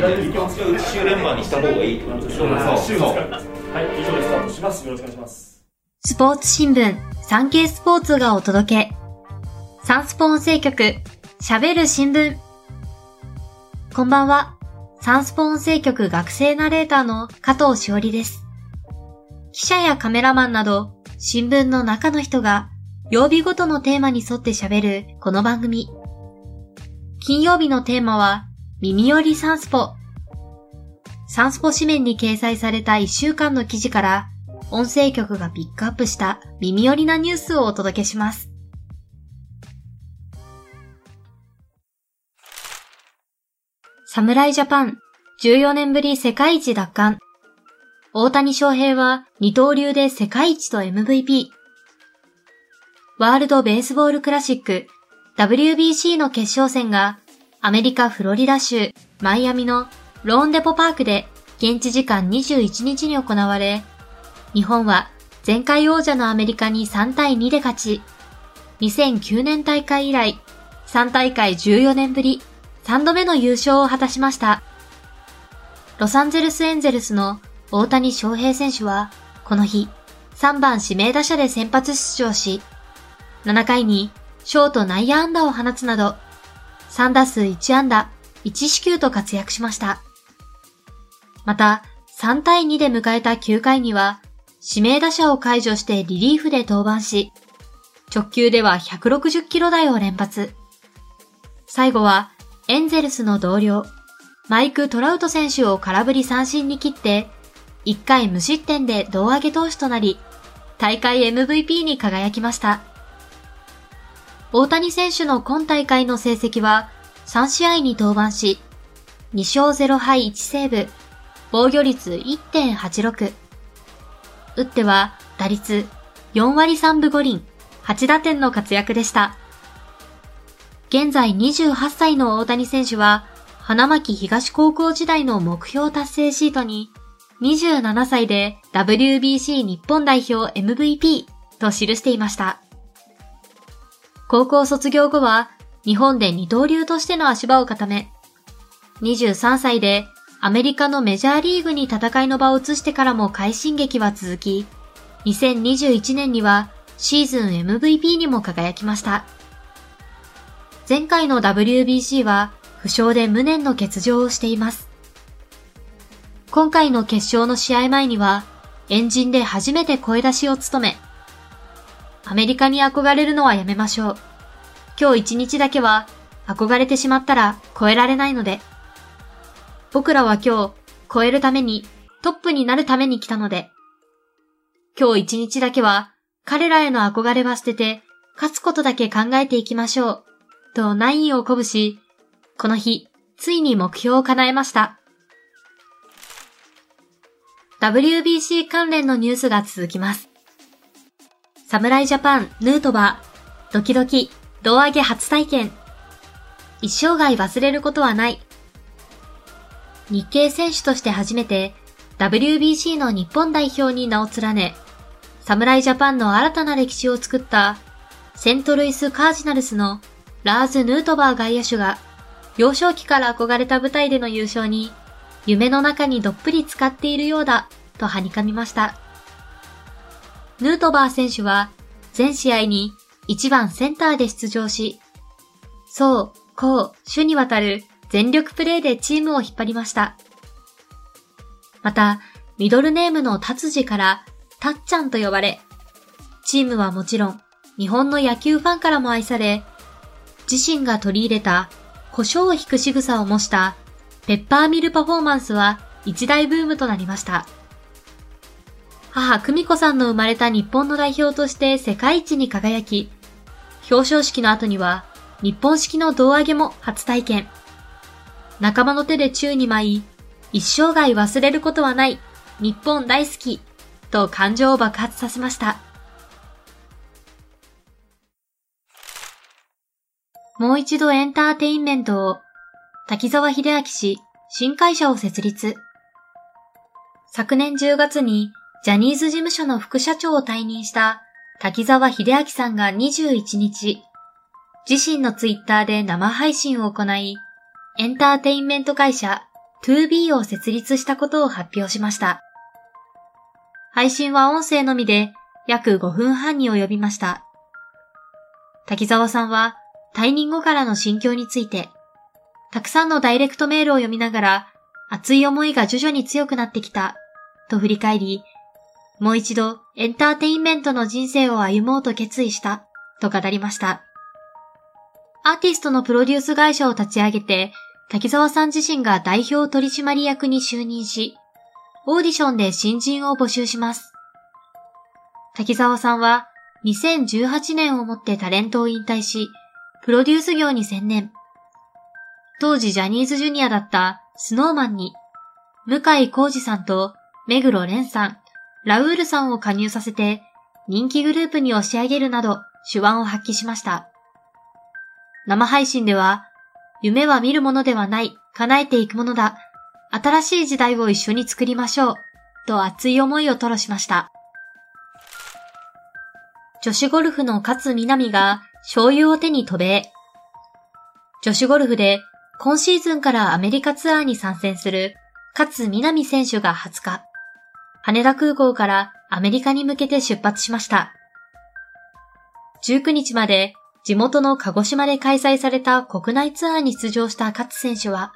週連番にした方がいいってことでしょそうそうはい、以上でスタートします。よろしくお願いします。スポーツ新聞、サンケイスポーツがお届け。サンスポ音声局、喋る新聞。こんばんは。サンスポ音声局学生ナレーターの加藤しおりです。記者やカメラマンなど、新聞の中の人が、曜日ごとのテーマに沿って喋るこの番組。金曜日のテーマは、耳寄りサンスポ。サンスポ紙面に掲載された1週間の記事から、音声局がピックアップした耳寄りなニュースをお届けします。侍ジャパン14年ぶり世界一奪還。大谷翔平は二刀流で世界一と MVP。ワールドベースボールクラシック WBC の決勝戦がアメリカ・フロリダ州マイアミのローンデポパークで現地時間21日に行われ、日本は前回王者のアメリカに3対2で勝ち、2009年大会以来、3大会14年ぶり、3度目の優勝を果たしました。ロサンゼルスエンゼルスの大谷翔平選手は、この日、3番指名打者で先発出場し、7回にショート内野安打を放つなど、3打数1安打、1四球と活躍しました。また、3対2で迎えた9回には、指名打者を解除してリリーフで登板し、直球では160キロ台を連発。最後は、エンゼルスの同僚、マイク・トラウト選手を空振り三振に切って、1回無失点で胴上げ投手となり、大会 MVP に輝きました。大谷選手の今大会の成績は、3試合に登板し、2勝0敗1セーブ、防御率1.86。打っては打率4割3分5厘、8打点の活躍でした。現在28歳の大谷選手は、花巻東高校時代の目標達成シートに、27歳で WBC 日本代表 MVP と記していました。高校卒業後は、日本で二刀流としての足場を固め、23歳でアメリカのメジャーリーグに戦いの場を移してからも快進撃は続き、2021年にはシーズン MVP にも輝きました。前回の WBC は負傷で無念の欠場をしています。今回の決勝の試合前には、エンジンで初めて声出しを務め、アメリカに憧れるのはやめましょう。今日一日だけは憧れてしまったら超えられないので、僕らは今日超えるためにトップになるために来たので、今日一日だけは彼らへの憧れは捨てて勝つことだけ考えていきましょう、とナインを鼓舞し、この日、ついに目標を叶えました。WBC 関連のニュースが続きます。侍ジャパン、ヌートバー、ドキドキ、胴上げ初体験。一生涯忘れることはない。日系選手として初めて WBC の日本代表に名を連ね、侍ジャパンの新たな歴史を作ったセントルイス・カージナルスのラーズ・ヌートバー外野手が幼少期から憧れた舞台での優勝に夢の中にどっぷり使っているようだとはにかみました。ヌートバー選手は全試合に1番センターで出場し、走、攻、守にわたる全力プレーでチームを引っ張りました。また、ミドルネームの達治からたっちゃんと呼ばれ、チームはもちろん日本の野球ファンからも愛され、自身が取り入れた胡椒を引く仕草を模したペッパーミルパフォーマンスは一大ブームとなりました。母久美子さんの生まれた日本の代表として世界一に輝き、表彰式の後には日本式の胴上げも初体験。仲間の手で宙に舞い、一生涯忘れることはない、日本大好き、と感情を爆発させました。もう一度エンターテインメントを、滝沢秀明氏、新会社を設立。昨年10月にジャニーズ事務所の副社長を退任した滝沢秀明さんが21日、自身のツイッターで生配信を行い、エンターテインメント会社 2B を設立したことを発表しました。配信は音声のみで約5分半に及びました。滝沢さんは退任後からの心境について、たくさんのダイレクトメールを読みながら熱い思いが徐々に強くなってきた、と振り返り、もう一度エンターテインメントの人生を歩もうと決意した、と語りました。アーティストのプロデュース会社を立ち上げて、滝沢さん自身が代表取締役に就任し、オーディションで新人を募集します。滝沢さんは2018年をもってタレントを引退し、プロデュース業に専念。当時ジャニーズジュニアだったスノーマンに、向井浩二さんと目黒蓮さん、ラウールさんを加入させて、人気グループに押し上げるなど手腕を発揮しました。生配信では、夢は見るものではない、叶えていくものだ、新しい時代を一緒に作りましょう、と熱い思いを吐露しました。女子ゴルフの勝みなみが醤油を手に渡米。女子ゴルフで今シーズンからアメリカツアーに参戦する勝みなみ選手が20日、羽田空港からアメリカに向けて出発しました。19日まで地元の鹿児島で開催された国内ツアーに出場した勝選手は、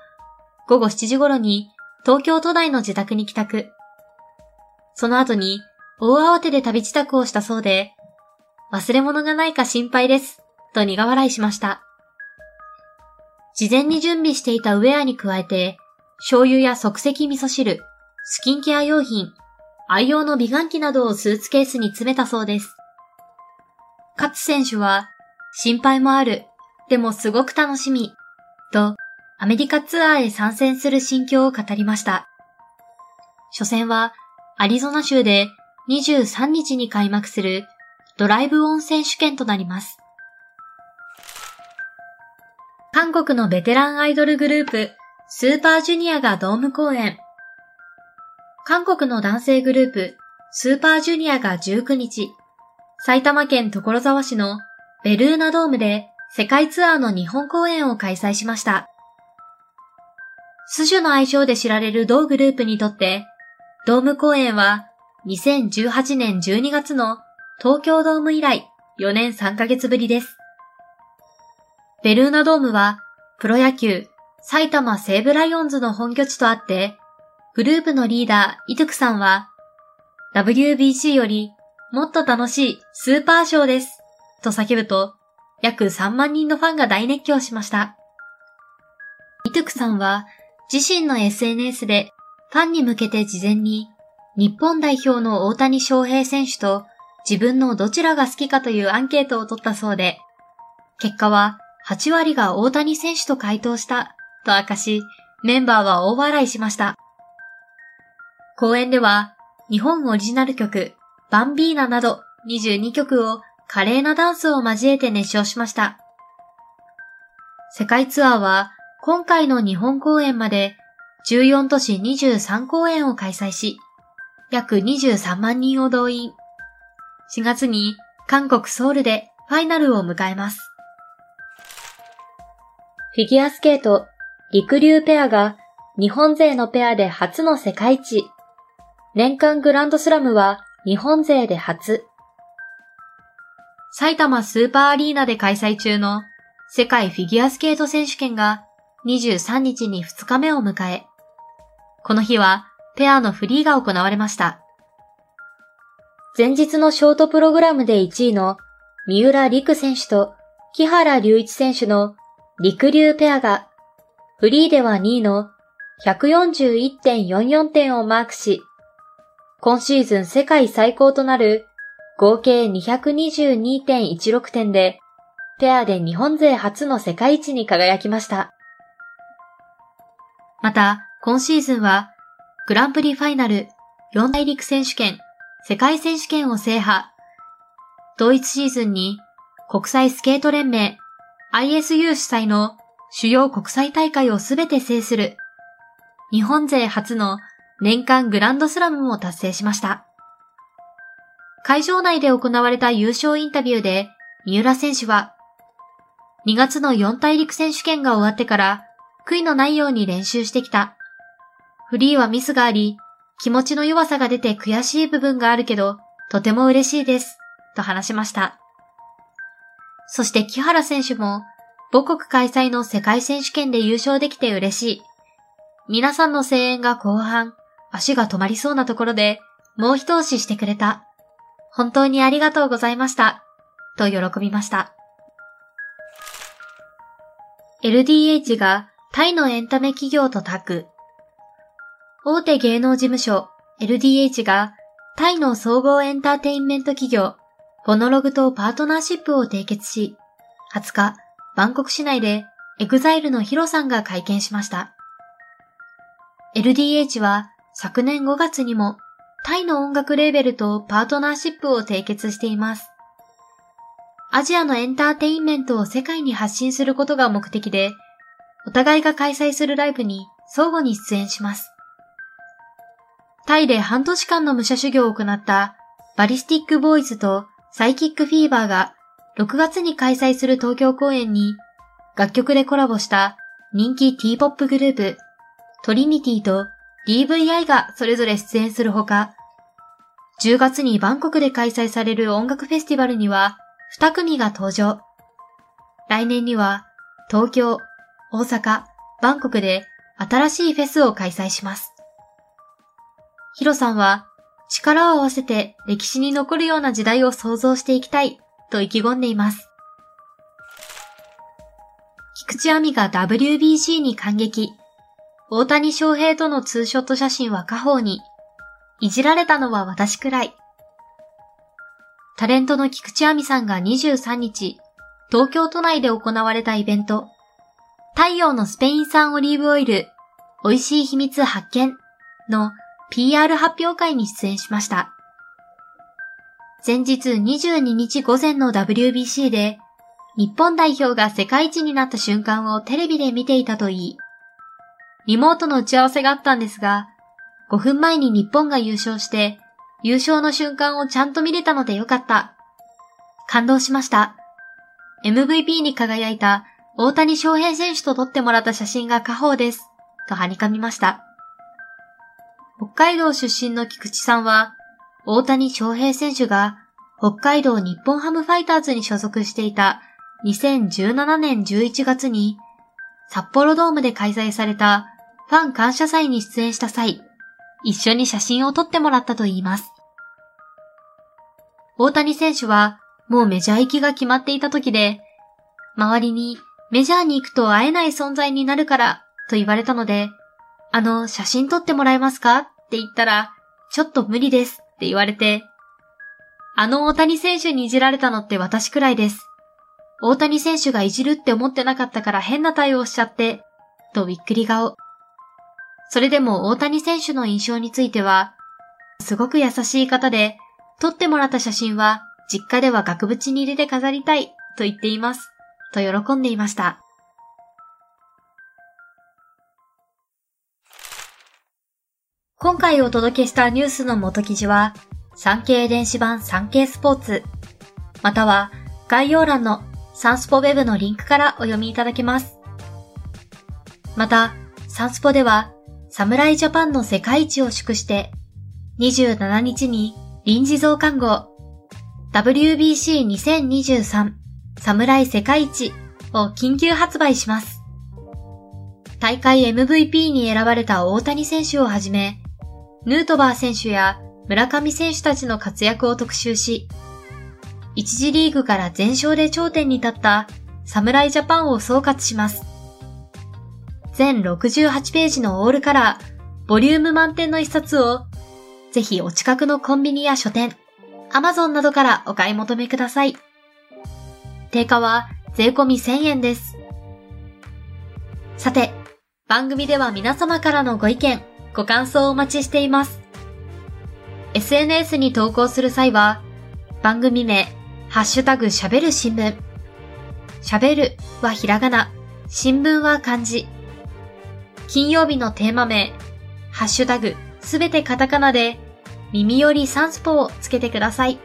午後7時頃に東京都内の自宅に帰宅。その後に大慌てで旅支度をしたそうで、忘れ物がないか心配です、と苦笑いしました。事前に準備していたウェアに加えて、醤油や即席味噌汁、スキンケア用品、愛用の美顔器などをスーツケースに詰めたそうです。勝選手は、心配もある、でもすごく楽しみ、と、アメリカツアーへ参戦する心境を語りました。初戦は、アリゾナ州で23日に開幕するドライブオン選手権となります。韓国のベテランアイドルグループ、スーパージュニアがドーム公演。韓国の男性グループ、スーパージュニアが19日、埼玉県所沢市のベルーナドームで世界ツアーの日本公演を開催しました。スジュの愛称で知られる同グループにとって、ドーム公演は2018年12月の東京ドーム以来4年3ヶ月ぶりです。ベルーナドームはプロ野球埼玉西武ライオンズの本拠地とあって、グループのリーダーイトゥクさんは WBC よりもっと楽しいスーパーショーですと叫ぶと約3万人のファンが大熱狂しました。イトゥクさんは自身の SNS でファンに向けて事前に日本代表の大谷翔平選手と自分のどちらが好きかというアンケートを取ったそうで、結果は8割が大谷選手と回答したと明かし、メンバーは大笑いしました。公演では日本オリジナル曲バンビーナなど22曲を華麗なダンスを交えて熱唱しました。世界ツアーは今回の日本公演まで14都市23公演を開催し、約23万人を動員。4月に韓国ソウルでファイナルを迎えます。フィギュアスケート、陸流ペアが日本勢のペアで初の世界一。年間グランドスラムは日本勢で初。埼玉スーパーアリーナで開催中の世界フィギュアスケート選手権が23日に2日目を迎え、この日はペアのフリーが行われました。前日のショートプログラムで1位の三浦陸選手と木原隆一選手の陸流ペアが、フリーでは2位の141.44点をマークし、今シーズン世界最高となる合計222.16点で、ペアで日本勢初の世界一に輝きました。また、今シーズンは、グランプリファイナル、四大陸選手権、世界選手権を制覇。同一シーズンに国際スケート連盟 ISU 主催の主要国際大会をすべて制する日本勢初の年間グランドスラムも達成しました。会場内で行われた優勝インタビューで三浦選手は2月の四大陸選手権が終わってから悔いのないように練習してきた。フリーはミスがあり、気持ちの弱さが出て悔しい部分があるけど、とても嬉しいです、と話しました。そして木原選手も、母国開催の世界選手権で優勝できて嬉しい。皆さんの声援が後半、足が止まりそうなところで、もう一押ししてくれた。本当にありがとうございました。と喜びました。LDH がタイのエンタメ企業とタッグ。大手芸能事務所 LDH がタイの総合エンターテインメント企業フォノログとパートナーシップを締結し、20日、バンコク市内で EXILE のヒロさんが会見しました。LDH は昨年5月にもタイの音楽レーベルとパートナーシップを締結しています。アジアのエンターテインメントを世界に発信することが目的で、お互いが開催するライブに相互に出演します。タイで半年間の武者修行を行ったバリスティックボーイズとサイキックフィーバーが6月に開催する東京公演に楽曲でコラボした人気 T-POP グループトリニティと DVI がそれぞれ出演するほか、10月にバンコクで開催される音楽フェスティバルには2組が登場。来年には東京、大阪、バンコクで新しいフェスを開催します。ヒロさんは力を合わせて歴史に残るような時代を創造していきたいと意気込んでいます。菊池亜美が WBC に感激。大谷翔平とのツーショット写真は家宝に、いじられたのは私くらい。タレントの菊池亜美さんが23日、東京都内で行われたイベント、太陽のスペイン産オリーブオイル、美味しい秘密発見の PR 発表会に出演しました。前日22日午前の WBC で、日本代表が世界一になった瞬間をテレビで見ていたといい、リモートの打ち合わせがあったんですが、5分前に日本が優勝して、優勝の瞬間をちゃんと見れたのでよかった。感動しました。MVP に輝いた大谷翔平選手と撮ってもらった写真が家宝です。とはにかみました。北海道出身の菊池さんは、大谷翔平選手が北海道日本ハムファイターズに所属していた2017年11月に札幌ドームで開催されたファン感謝祭に出演した際、一緒に写真を撮ってもらったといいます。大谷選手はもうメジャー行きが決まっていた時で、周りにメジャーに行くと会えない存在になるからと言われたので、あの、写真撮ってもらえますか？って言ったら、ちょっと無理ですって言われて、あの大谷選手にいじられたのって私くらいです。大谷選手がいじるって思ってなかったから変な対応しちゃって、とびっくり顔。それでも大谷選手の印象については、すごく優しい方で、撮ってもらった写真は実家では額縁に入れて飾りたいと言っています。と喜んでいました。今回お届けしたニュースの元記事は、産経電子版産経スポーツ、または概要欄のサンスポウェブのリンクからお読みいただけます。また、サンスポでは侍ジャパンの世界一を祝して、27日に臨時増刊号 WBC2023 侍世界一を緊急発売します。大会 MVP に選ばれた大谷選手をはじめ、ヌートバー選手や村上選手たちの活躍を特集し、一次リーグから全勝で頂点に立った侍ジャパンを総括します。全68ページのオールカラー、ボリューム満点の一冊を、ぜひお近くのコンビニや書店、アマゾンなどからお買い求めください。定価は税込み1000円です。さて、番組では皆様からのご意見、ご感想をお待ちしています。SNS に投稿する際は、番組名、ハッシュタグ喋る新聞。喋るはひらがな、新聞は漢字。金曜日のテーマ名、ハッシュタグ、すべてカタカナで、耳よりサンスポをつけてください。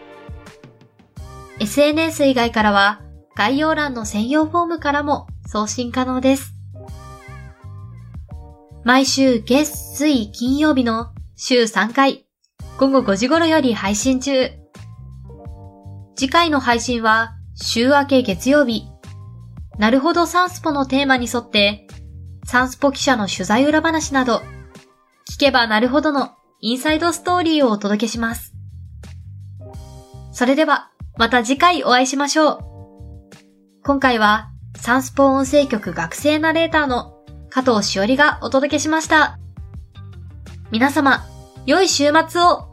SNS 以外からは、概要欄の専用フォームからも送信可能です。毎週月、水、金曜日の週3回、午後5時頃より配信中。次回の配信は週明け月曜日。なるほどサンスポのテーマに沿って、サンスポ記者の取材裏話など、聞けばなるほどのインサイドストーリーをお届けします。それでは、また次回お会いしましょう。今回は、サンスポ音声局学生ナレーターの加藤しおりがお届けしました。皆様、良い週末を